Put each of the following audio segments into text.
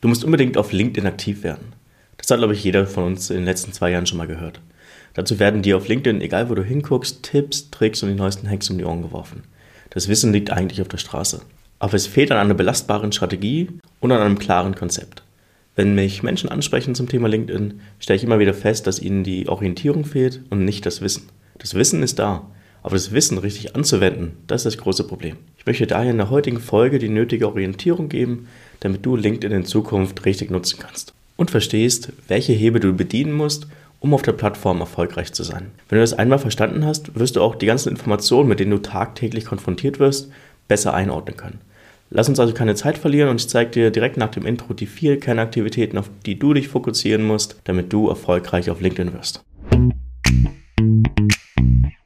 Du musst unbedingt auf LinkedIn aktiv werden. Das hat, glaube ich, jeder von uns in den letzten zwei Jahren schon mal gehört. Dazu werden dir auf LinkedIn, egal wo du hinguckst, Tipps, Tricks und die neuesten Hacks um die Ohren geworfen. Das Wissen liegt eigentlich auf der Straße. Aber es fehlt an einer belastbaren Strategie und an einem klaren Konzept. Wenn mich Menschen ansprechen zum Thema LinkedIn, stelle ich immer wieder fest, dass ihnen die Orientierung fehlt und nicht das Wissen. Das Wissen ist da, aber das Wissen richtig anzuwenden, das ist das große Problem. Ich möchte daher in der heutigen Folge die nötige Orientierung geben, damit du LinkedIn in Zukunft richtig nutzen kannst. Und verstehst, welche Hebel du bedienen musst, um auf der Plattform erfolgreich zu sein. Wenn du das einmal verstanden hast, wirst du auch die ganzen Informationen, mit denen du tagtäglich konfrontiert wirst, besser einordnen können. Lass uns also keine Zeit verlieren und ich zeige dir direkt nach dem Intro die vier Kernaktivitäten, auf die du dich fokussieren musst, damit du erfolgreich auf LinkedIn wirst.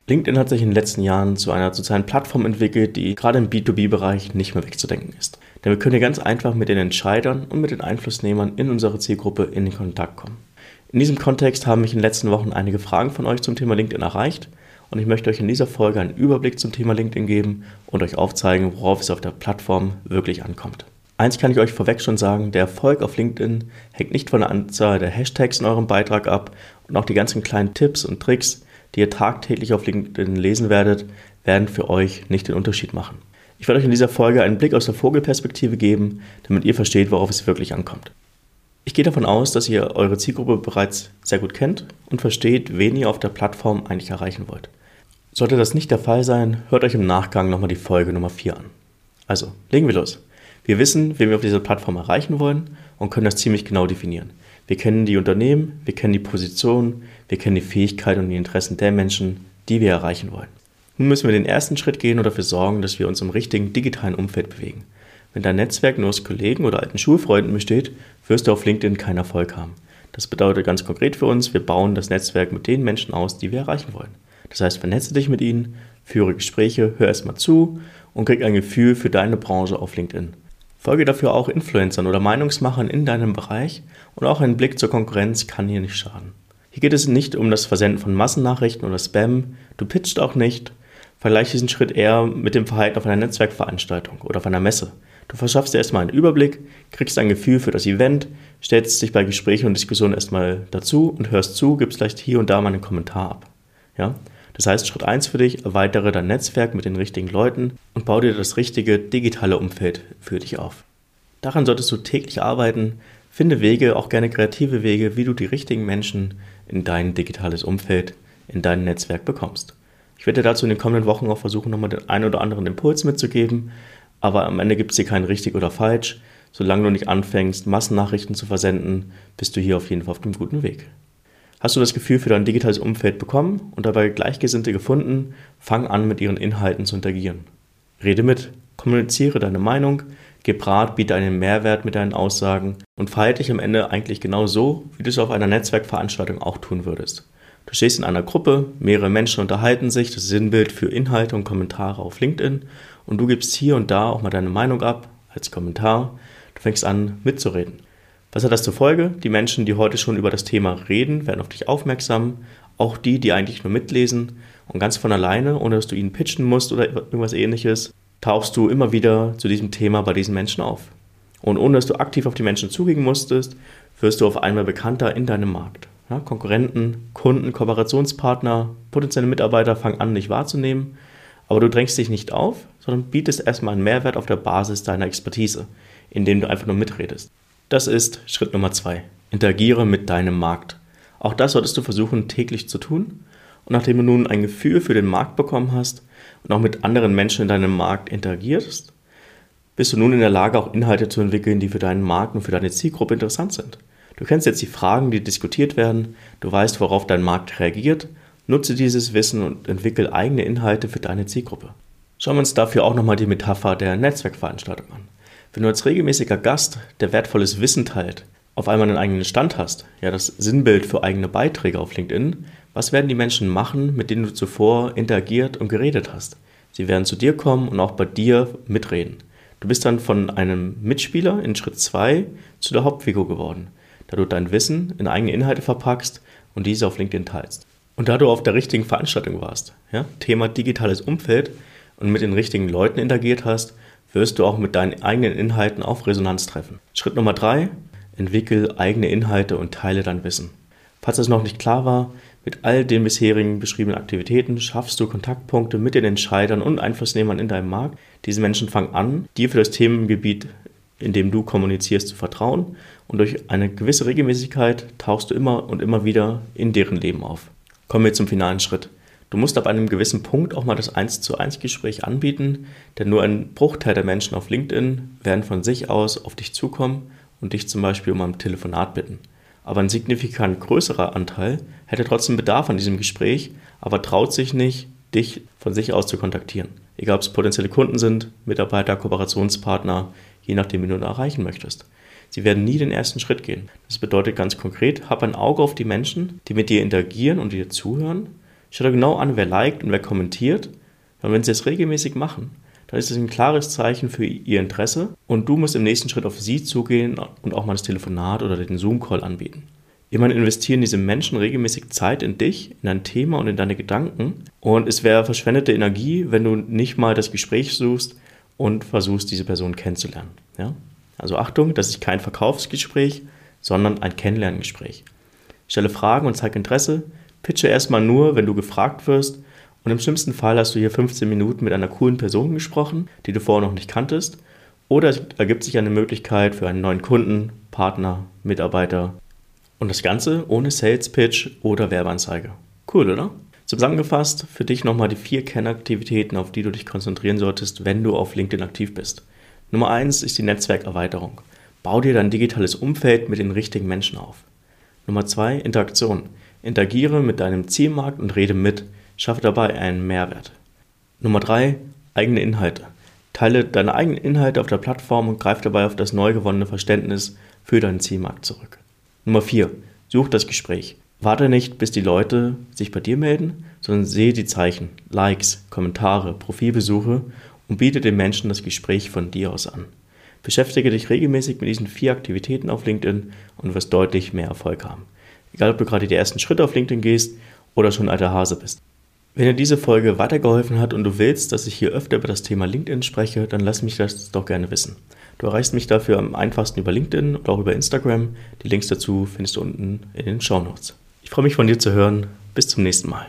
LinkedIn hat sich in den letzten Jahren zu einer sozialen Plattform entwickelt, die gerade im B2B-Bereich nicht mehr wegzudenken ist. Denn wir können hier ganz einfach mit den Entscheidern und mit den Einflussnehmern in unserer Zielgruppe in den Kontakt kommen. In diesem Kontext haben mich in den letzten Wochen einige Fragen von euch zum Thema LinkedIn erreicht und ich möchte euch in dieser Folge einen Überblick zum Thema LinkedIn geben und euch aufzeigen, worauf es auf der Plattform wirklich ankommt. Eins kann ich euch vorweg schon sagen, der Erfolg auf LinkedIn hängt nicht von der Anzahl der Hashtags in eurem Beitrag ab und auch die ganzen kleinen Tipps und Tricks, die ihr tagtäglich auf LinkedIn lesen werdet, werden für euch nicht den Unterschied machen. Ich werde euch in dieser Folge einen Blick aus der Vogelperspektive geben, damit ihr versteht, worauf es wirklich ankommt. Ich gehe davon aus, dass ihr eure Zielgruppe bereits sehr gut kennt und versteht, wen ihr auf der Plattform eigentlich erreichen wollt. Sollte das nicht der Fall sein, hört euch im Nachgang nochmal die Folge Nummer 4 an. Also, legen wir los. Wir wissen, wen wir auf dieser Plattform erreichen wollen und können das ziemlich genau definieren. Wir kennen die Unternehmen, wir kennen die Position, wir kennen die Fähigkeiten und die Interessen der Menschen, die wir erreichen wollen. Nun müssen wir den ersten Schritt gehen und dafür sorgen, dass wir uns im richtigen digitalen Umfeld bewegen. Wenn dein Netzwerk nur aus Kollegen oder alten Schulfreunden besteht, wirst du auf LinkedIn keinen Erfolg haben. Das bedeutet ganz konkret für uns, wir bauen das Netzwerk mit den Menschen aus, die wir erreichen wollen. Das heißt, vernetze dich mit ihnen, führe Gespräche, hör erstmal zu und krieg ein Gefühl für deine Branche auf LinkedIn. Folge dafür auch Influencern oder Meinungsmachern in deinem Bereich und auch ein Blick zur Konkurrenz kann hier nicht schaden. Hier geht es nicht um das Versenden von Massennachrichten oder Spam, du pitcht auch nicht. Vergleiche diesen Schritt eher mit dem Verhalten auf einer Netzwerkveranstaltung oder auf einer Messe. Du verschaffst dir erstmal einen Überblick, kriegst ein Gefühl für das Event, stellst dich bei Gesprächen und Diskussionen erstmal dazu und hörst zu, gibst vielleicht hier und da mal einen Kommentar ab. Ja? Das heißt, Schritt 1 für dich, erweitere dein Netzwerk mit den richtigen Leuten und baue dir das richtige digitale Umfeld für dich auf. Daran solltest du täglich arbeiten, finde Wege, auch gerne kreative Wege, wie du die richtigen Menschen in dein digitales Umfeld, in dein Netzwerk bekommst. Ich werde dazu in den kommenden Wochen auch versuchen, nochmal den einen oder anderen Impuls mitzugeben, aber am Ende gibt es hier kein richtig oder falsch. Solange du nicht anfängst, Massennachrichten zu versenden, bist du hier auf jeden Fall auf dem guten Weg. Hast du das Gefühl für dein digitales Umfeld bekommen und dabei Gleichgesinnte gefunden, fang an, mit ihren Inhalten zu interagieren. Rede mit, kommuniziere deine Meinung, gib Rat, biete einen Mehrwert mit deinen Aussagen und verhalte dich am Ende eigentlich genau so, wie du es auf einer Netzwerkveranstaltung auch tun würdest. Du stehst in einer Gruppe, mehrere Menschen unterhalten sich, das Sinnbild für Inhalte und Kommentare auf LinkedIn und du gibst hier und da auch mal deine Meinung ab als Kommentar. Du fängst an mitzureden. Was hat das zur Folge? Die Menschen, die heute schon über das Thema reden, werden auf dich aufmerksam. Auch die, die eigentlich nur mitlesen und ganz von alleine, ohne dass du ihnen pitchen musst oder irgendwas ähnliches, tauchst du immer wieder zu diesem Thema bei diesen Menschen auf. Und ohne dass du aktiv auf die Menschen zugehen musstest, wirst du auf einmal bekannter in deinem Markt. Ja, Konkurrenten, Kunden, Kooperationspartner, potenzielle Mitarbeiter fangen an, dich wahrzunehmen aber du drängst dich nicht auf, sondern bietest erstmal einen Mehrwert auf der Basis deiner Expertise, indem du einfach nur mitredest. Das ist Schritt Nummer zwei. Interagiere mit deinem Markt. Auch das solltest du versuchen täglich zu tun. Und nachdem du nun ein Gefühl für den Markt bekommen hast und auch mit anderen Menschen in deinem Markt interagierst, bist du nun in der Lage, auch Inhalte zu entwickeln, die für deinen Markt und für deine Zielgruppe interessant sind. Du kennst jetzt die Fragen, die diskutiert werden, du weißt, worauf dein Markt reagiert Nutze dieses Wissen und entwickel eigene Inhalte für deine Zielgruppe. Schauen wir uns dafür auch nochmal die Metapher der Netzwerkveranstaltung an. Wenn du als regelmäßiger Gast, der wertvolles Wissen teilt, auf einmal einen eigenen Stand hast, ja das Sinnbild für eigene Beiträge auf LinkedIn, was werden die Menschen machen, mit denen du zuvor interagiert und geredet hast? Sie werden zu dir kommen und auch bei dir mitreden. Du bist dann von einem Mitspieler in Schritt 2 zu der Hauptfigur geworden, da du dein Wissen in eigene Inhalte verpackst und diese auf LinkedIn teilst. Und da du auf der richtigen Veranstaltung warst, ja, Thema digitales Umfeld und mit den richtigen Leuten interagiert hast, wirst du auch mit deinen eigenen Inhalten auf Resonanz treffen. Schritt Nummer drei: Entwickel eigene Inhalte und teile dein Wissen. Falls das noch nicht klar war, mit all den bisherigen beschriebenen Aktivitäten schaffst du Kontaktpunkte mit den Entscheidern und Einflussnehmern in deinem Markt. Diese Menschen fangen an, dir für das Themengebiet, in dem du kommunizierst, zu vertrauen und durch eine gewisse Regelmäßigkeit tauchst du immer und immer wieder in deren Leben auf. Kommen wir zum finalen Schritt. Du musst ab einem gewissen Punkt auch mal das 1 zu 1 Gespräch anbieten, denn nur ein Bruchteil der Menschen auf LinkedIn werden von sich aus auf dich zukommen und dich zum Beispiel um ein Telefonat bitten aber ein signifikant größerer Anteil hätte trotzdem Bedarf an diesem Gespräch, aber traut sich nicht, dich von sich aus zu kontaktieren. Egal ob es potenzielle Kunden sind, Mitarbeiter, Kooperationspartner, je nachdem, wie du erreichen möchtest. Sie werden nie den ersten Schritt gehen. Das bedeutet ganz konkret, hab ein Auge auf die Menschen, die mit dir interagieren und dir zuhören. Schau dir genau an, wer liked und wer kommentiert. Und wenn sie es regelmäßig machen, dann ist es ein klares Zeichen für ihr Interesse und du musst im nächsten Schritt auf sie zugehen und auch mal das Telefonat oder den Zoom-Call anbieten. Immerhin investieren diese Menschen regelmäßig Zeit in dich, in dein Thema und in deine Gedanken. Und es wäre verschwendete Energie, wenn du nicht mal das Gespräch suchst und versuchst, diese Person kennenzulernen. Ja? Also Achtung, das ist kein Verkaufsgespräch, sondern ein Kennenlerngespräch. Stelle Fragen und zeig Interesse. Pitche erstmal nur, wenn du gefragt wirst und im schlimmsten Fall hast du hier 15 Minuten mit einer coolen Person gesprochen, die du vorher noch nicht kanntest. Oder es ergibt sich eine Möglichkeit für einen neuen Kunden, Partner, Mitarbeiter. Und das Ganze ohne Sales Pitch oder Werbeanzeige. Cool, oder? Zusammengefasst für dich nochmal die vier Kernaktivitäten, auf die du dich konzentrieren solltest, wenn du auf LinkedIn aktiv bist. Nummer eins ist die Netzwerkerweiterung. Bau dir dein digitales Umfeld mit den richtigen Menschen auf. Nummer zwei Interaktion. Interagiere mit deinem Zielmarkt und rede mit. Schaffe dabei einen Mehrwert. Nummer 3. Eigene Inhalte. Teile deine eigenen Inhalte auf der Plattform und greif dabei auf das neu gewonnene Verständnis für deinen Zielmarkt zurück. Nummer 4. Such das Gespräch. Warte nicht, bis die Leute sich bei dir melden, sondern sehe die Zeichen, Likes, Kommentare, Profilbesuche und biete den Menschen das Gespräch von dir aus an. Beschäftige dich regelmäßig mit diesen vier Aktivitäten auf LinkedIn und du wirst deutlich mehr Erfolg haben. Egal, ob du gerade die ersten Schritte auf LinkedIn gehst oder schon alter Hase bist. Wenn dir diese Folge weitergeholfen hat und du willst, dass ich hier öfter über das Thema LinkedIn spreche, dann lass mich das doch gerne wissen. Du erreichst mich dafür am einfachsten über LinkedIn oder auch über Instagram. Die Links dazu findest du unten in den Show Notes. Ich freue mich von dir zu hören. Bis zum nächsten Mal.